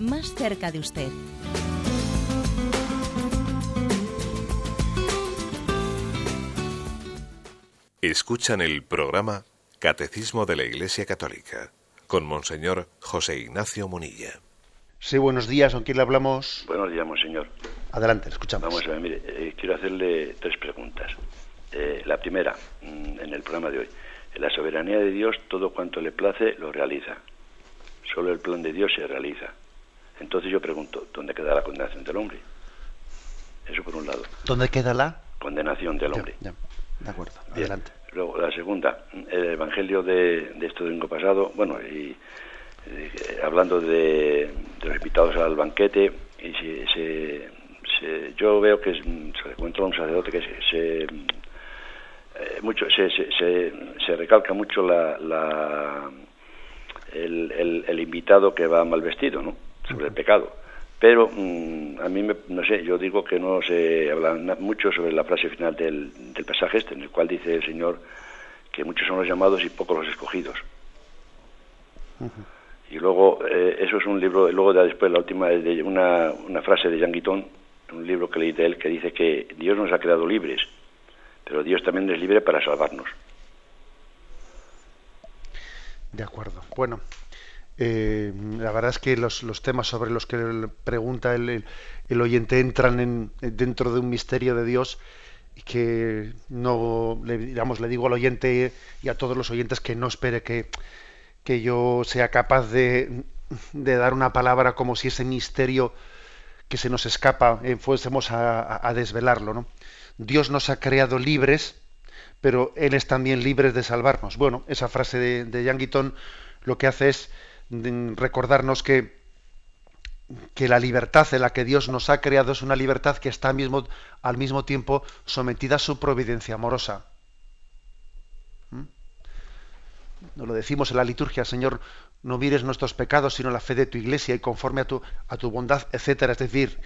más cerca de usted. Escuchan el programa Catecismo de la Iglesia Católica, con Monseñor José Ignacio Munilla. Sí, buenos días, ¿con quién le hablamos? Buenos días, Monseñor. Adelante, escuchamos. Vamos a ver, mire, eh, quiero hacerle tres preguntas. Eh, la primera, mm, en el programa de hoy. En la soberanía de Dios, todo cuanto le place lo realiza. Solo el plan de Dios se realiza. Entonces yo pregunto, ¿dónde queda la condenación del hombre? Eso por un lado. ¿Dónde queda la? Condenación del hombre. De acuerdo, adelante. Luego, la segunda, el Evangelio de, de este domingo pasado, bueno, y eh, hablando de, los invitados al banquete, y se, yo veo que se encuentra un sacerdote que se, eh, mucho, se, se, se, recalca mucho la, la el, el, invitado que va mal vestido, ¿no? Sobre el pecado. Pero mm, a mí, me, no sé, yo digo que no se habla mucho sobre la frase final del, del pasaje este, en el cual dice el Señor que muchos son los llamados y pocos los escogidos. Y luego, eh, eso es un libro, luego después la última es de una, una frase de Jean Guiton, un libro que leí de él, que dice que Dios nos ha creado libres, pero Dios también es libre para salvarnos. De acuerdo. Bueno, eh, la verdad es que los, los, temas sobre los que pregunta el, el, oyente entran en, dentro de un misterio de Dios y que no, le, digamos, le digo al oyente y a todos los oyentes que no espere que, que yo sea capaz de, de dar una palabra como si ese misterio que se nos escapa eh, fuésemos a, desvelarlo. ¿no? Dios nos ha creado libres, pero Él es también libre de salvarnos. Bueno, esa frase de, de lo que hace es recordarnos que, que la libertad en la que Dios nos ha creado es una libertad que está al mismo, al mismo tiempo sometida a su providencia amorosa. ¿Mm? Lo decimos en la liturgia, Señor, no mires nuestros pecados, sino la fe de tu iglesia y conforme a tu, a tu bondad, etcétera. Es decir,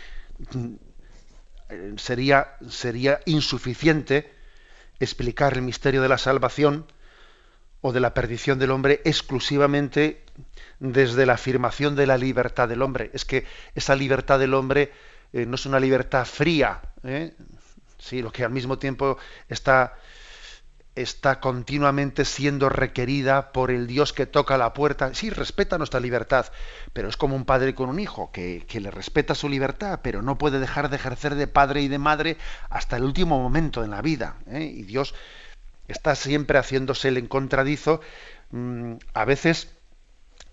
sería, sería insuficiente explicar el misterio de la salvación o de la perdición del hombre exclusivamente desde la afirmación de la libertad del hombre. Es que esa libertad del hombre eh, no es una libertad fría, ¿eh? sí, lo que al mismo tiempo está está continuamente siendo requerida por el Dios que toca la puerta. Sí, respeta nuestra libertad, pero es como un padre con un hijo, que, le respeta su libertad, pero no puede dejar de ejercer de padre y de madre hasta el último momento en la vida. ¿eh? Y Dios está siempre haciéndose el encontradizo. Mm, a veces,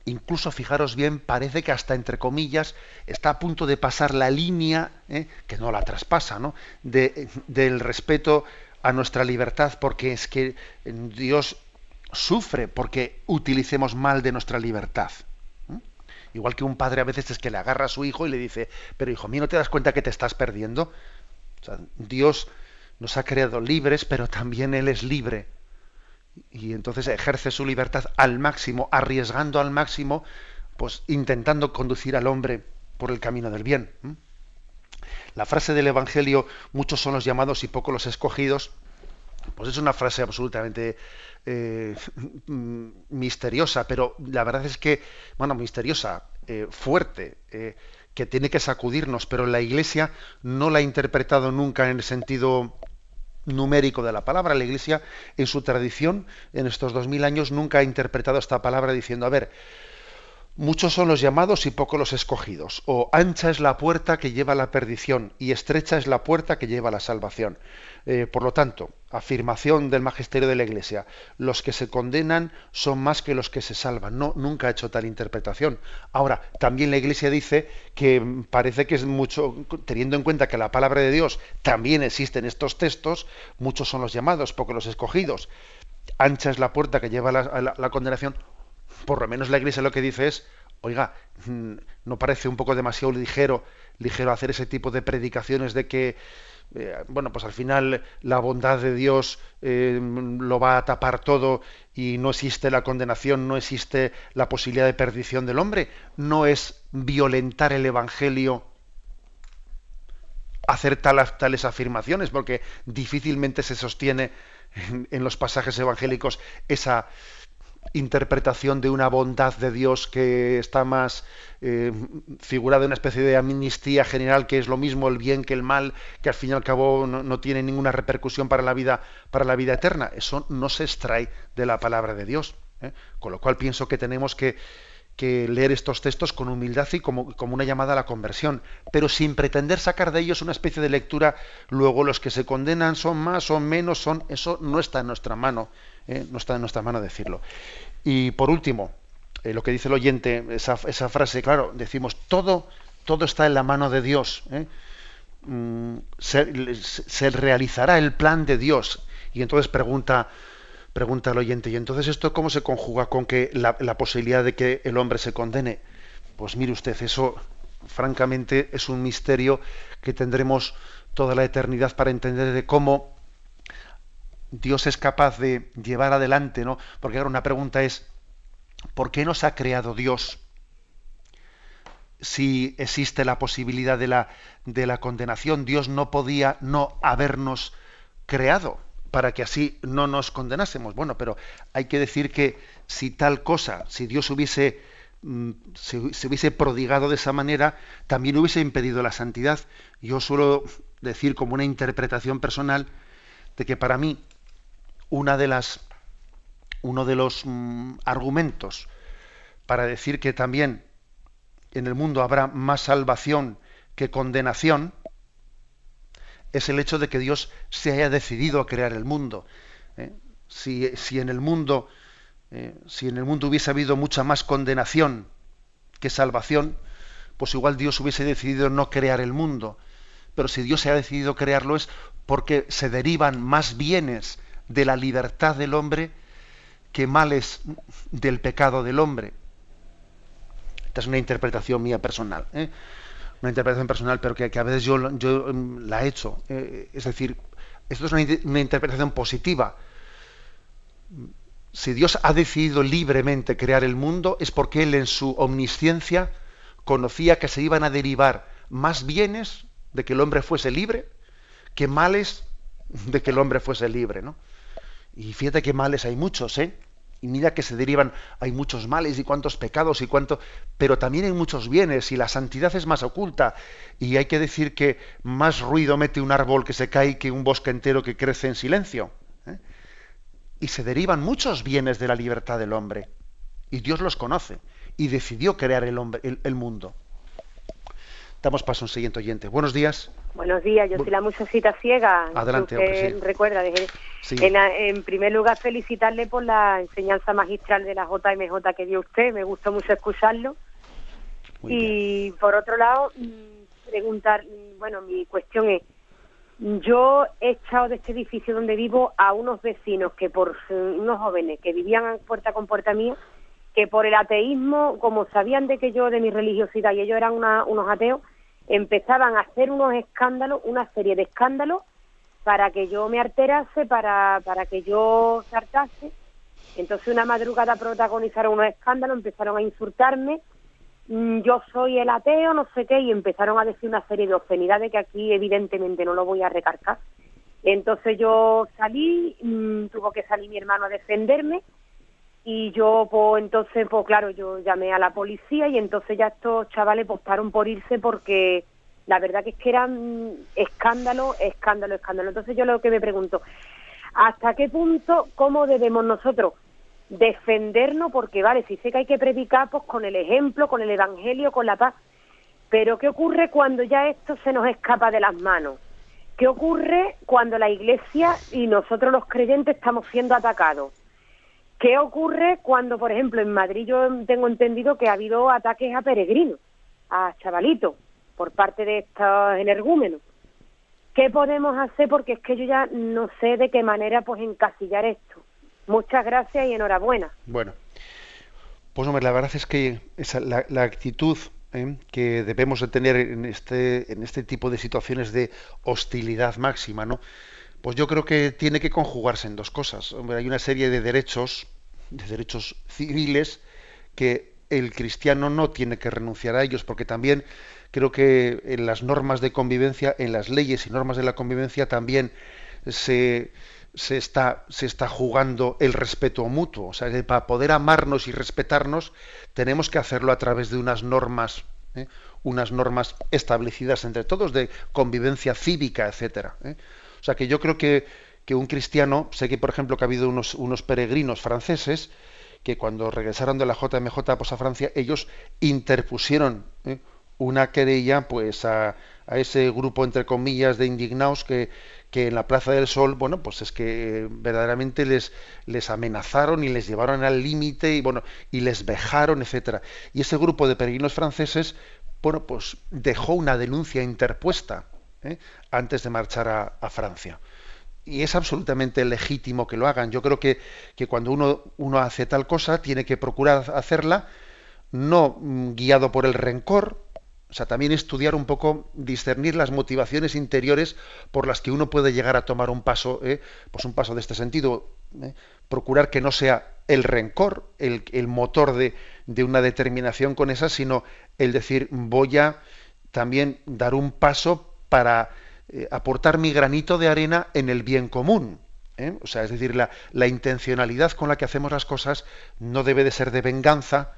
incluso fijaros bien, parece que hasta entre comillas está a punto de pasar la línea, ¿eh? que no la traspasa, ¿no? De, del respeto a nuestra libertad porque es que Dios sufre porque utilicemos mal de nuestra libertad. Igual que un padre a veces es que le agarra a su hijo y le dice, pero hijo mío, ¿no te das cuenta que te estás perdiendo? Dios nos ha creado libres, pero también Él es libre. Y entonces ejerce su libertad al máximo, arriesgando al máximo, pues intentando conducir al hombre por el camino del bien. La frase del Evangelio, muchos son los llamados y pocos los escogidos, pues es una frase absolutamente eh, *laughs* misteriosa, pero la verdad es que, bueno, misteriosa, eh, fuerte, eh, que tiene que sacudirnos, pero la Iglesia no la ha interpretado nunca en el sentido numérico de la palabra. La Iglesia, en su tradición, en estos dos mil años, nunca ha interpretado esta palabra diciendo, a ver, Muchos son los llamados y pocos los escogidos. O ancha es la puerta que lleva a la perdición y estrecha es la puerta que lleva a la salvación. Eh, por lo tanto, afirmación del magisterio de la Iglesia, los que se condenan son más que los que se salvan. No, nunca ha hecho tal interpretación. Ahora, también la Iglesia dice que parece que es mucho, teniendo en cuenta que la palabra de Dios también existe en estos textos, muchos son los llamados, pocos los escogidos. Ancha es la puerta que lleva a la condenación, por lo menos la Iglesia lo que dice es, oiga, mm, ¿no parece un poco demasiado ligero, ligero hacer ese tipo de predicaciones de que, eh, bueno, pues al final la bondad de Dios eh, lo va a tapar todo y no existe la condenación, no existe la posibilidad de perdición del hombre? ¿No es violentar el Evangelio? hacer tales afirmaciones, porque difícilmente se sostiene en los pasajes evangélicos esa, interpretación de una bondad de Dios que está más eh, figurada en una especie de amnistía general que es lo mismo el bien que el mal que al fin y al cabo no, tiene ninguna repercusión para la vida para la vida eterna eso no se extrae de la palabra de Dios ¿eh? con lo cual pienso que tenemos que, leer estos textos con humildad y como, como, una llamada a la conversión, pero sin pretender sacar de ellos una especie de lectura, luego los que se condenan son más, o menos, son, eso no está en nuestra mano. ¿eh? no está en nuestra mano decirlo. Y por último, eh, lo que dice el oyente, esa, esa, frase, claro, decimos, todo, todo está en la mano de Dios. ¿eh? Mm, se, realizará el plan de Dios. Y entonces pregunta, Pregunta el oyente, ¿y entonces esto cómo se conjuga con que la, posibilidad de que el hombre se condene? Pues mire usted, eso francamente es un misterio que tendremos toda la eternidad para entender de cómo Dios es capaz de llevar adelante, ¿no? Porque ahora una pregunta es, ¿por qué nos ha creado Dios si existe la posibilidad de la, de la condenación? Dios no podía no habernos creado para que así no nos condenásemos. Bueno, pero hay que decir que si tal cosa, si Dios hubiese mm, se, hubiese prodigado de esa manera, también hubiese impedido la santidad. Yo suelo decir como una interpretación personal de que para mí una de las uno de los mm, argumentos para decir que también en el mundo habrá más salvación que condenación es el hecho de que Dios se haya decidido a crear el mundo. ¿eh? Si, en el mundo, eh, si en el mundo hubiese habido mucha más condenación que salvación, pues igual Dios hubiese decidido no crear el mundo. Pero si Dios se ha decidido crearlo es porque se derivan más bienes de la libertad del hombre que males del pecado del hombre. Esta es una interpretación mía personal. ¿eh? Una interpretación personal, pero que, a veces yo, yo mm, la he hecho. Eh, es decir, esto es una, interpretación positiva. Si Dios ha decidido libremente crear el mundo, es porque Él en su omnisciencia conocía que se iban a derivar más bienes de que el hombre fuese libre que males de que el hombre fuese libre. ¿no? Y fíjate que males hay muchos, ¿eh? Y mira que se derivan, hay muchos males y cuántos pecados y cuánto, pero también hay muchos bienes y la santidad es más oculta. Y hay que decir que más ruido mete un árbol que se cae que un bosque entero que crece en silencio. ¿eh? Y se derivan muchos bienes de la libertad del hombre. Y Dios los conoce. Y decidió crear el, hombre, el mundo. Damos paso a un siguiente oyente. Buenos días. Buenos días, yo soy la muchachita ciega. Adelante, usted recuerda. En, primer lugar, felicitarle por la enseñanza magistral de la JMJ que dio usted. Me gustó mucho escucharlo. y por otro lado, mm, preguntar, mm, bueno, mi cuestión es, yo he echado de este edificio donde vivo a unos vecinos que por unos jóvenes que vivían puerta con puerta mía, que por el ateísmo, como sabían de que yo, de mi religiosidad, y ellos eran unos ateos, empezaban a hacer unos escándalos, una serie de escándalos, para que yo me alterase, para, para que yo saltase. Entonces una madrugada protagonizaron unos escándalos, empezaron a insultarme, mm, yo soy el ateo, no sé qué, y empezaron a decir una serie de obscenidades que aquí evidentemente no lo voy a recargar. Entonces yo salí, mm, tuvo que salir mi hermano a defenderme, y yo pues entonces pues claro yo llamé a la policía y entonces ya estos chavales postaron por irse porque la verdad que es que eran escándalo escándalo escándalo. Entonces yo lo que me pregunto hasta qué punto cómo debemos nosotros defendernos porque vale si sé que hay que predicar pues con el ejemplo con el evangelio con la paz pero qué ocurre cuando ya esto se nos escapa de las manos qué ocurre cuando la iglesia y nosotros los creyentes estamos siendo atacados ¿Qué ocurre cuando, por ejemplo, en Madrid yo tengo entendido que ha habido ataques a peregrinos, a chavalitos, por parte de estos energúmenos? ¿Qué podemos hacer? Porque es que yo ya no sé de qué manera pues encasillar esto. Muchas gracias y enhorabuena. Bueno, pues hombre, la verdad es que esa, la, actitud ¿eh? que debemos de tener en este, en este tipo de situaciones de hostilidad máxima, ¿no? Pues yo creo que tiene que conjugarse en dos cosas. Hombre, hay una serie de derechos de derechos civiles que el cristiano no tiene que renunciar a ellos, porque también creo que en las normas de convivencia, en las leyes y normas de la convivencia también se, se, está, se está jugando el respeto mutuo. O sea, que para poder amarnos y respetarnos tenemos que hacerlo a través de unas normas, ¿eh? unas normas establecidas entre todos de convivencia cívica, etcétera. ¿eh? O sea que yo creo que que un cristiano, sé que por ejemplo que ha habido unos, unos peregrinos franceses que cuando regresaron de la JMJ pues, a Francia, ellos interpusieron ¿eh? una querella pues a, a, ese grupo entre comillas de indignados que, que en la Plaza del Sol, bueno, pues es que verdaderamente les, les amenazaron y les llevaron al límite y bueno, y les vejaron, etcétera. Y ese grupo de peregrinos franceses, bueno, pues dejó una denuncia interpuesta ¿eh? antes de marchar a, a Francia y es absolutamente legítimo que lo hagan. Yo creo que, que cuando uno, uno hace tal cosa, tiene que procurar hacerla no mm, guiado por el rencor, o sea, también estudiar un poco, discernir las motivaciones interiores por las que uno puede llegar a tomar un paso, ¿eh? pues un paso de este sentido. ¿eh? Procurar que no sea el rencor el, el motor de, de, una determinación con esa, sino el decir voy a también dar un paso para eh, aportar mi granito de arena en el bien común. ¿eh? O sea, es decir, la, la, intencionalidad con la que hacemos las cosas no debe de ser de venganza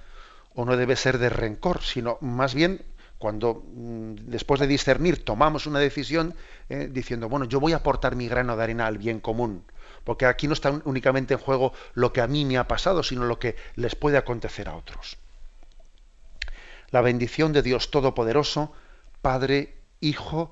o no debe ser de rencor, sino más bien cuando mm, después de discernir tomamos una decisión eh, diciendo, bueno, yo voy a aportar mi grano de arena al bien común, porque aquí no está únicamente en juego lo que a mí me ha pasado, sino lo que les puede acontecer a otros. La bendición de Dios Todopoderoso, Padre, Hijo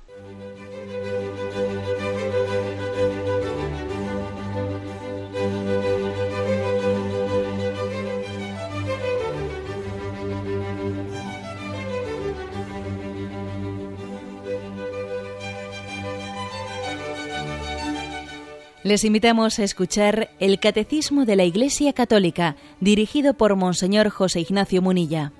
Les invitamos a escuchar el Catecismo de la Iglesia Católica, dirigido por Monseñor José Ignacio Munilla.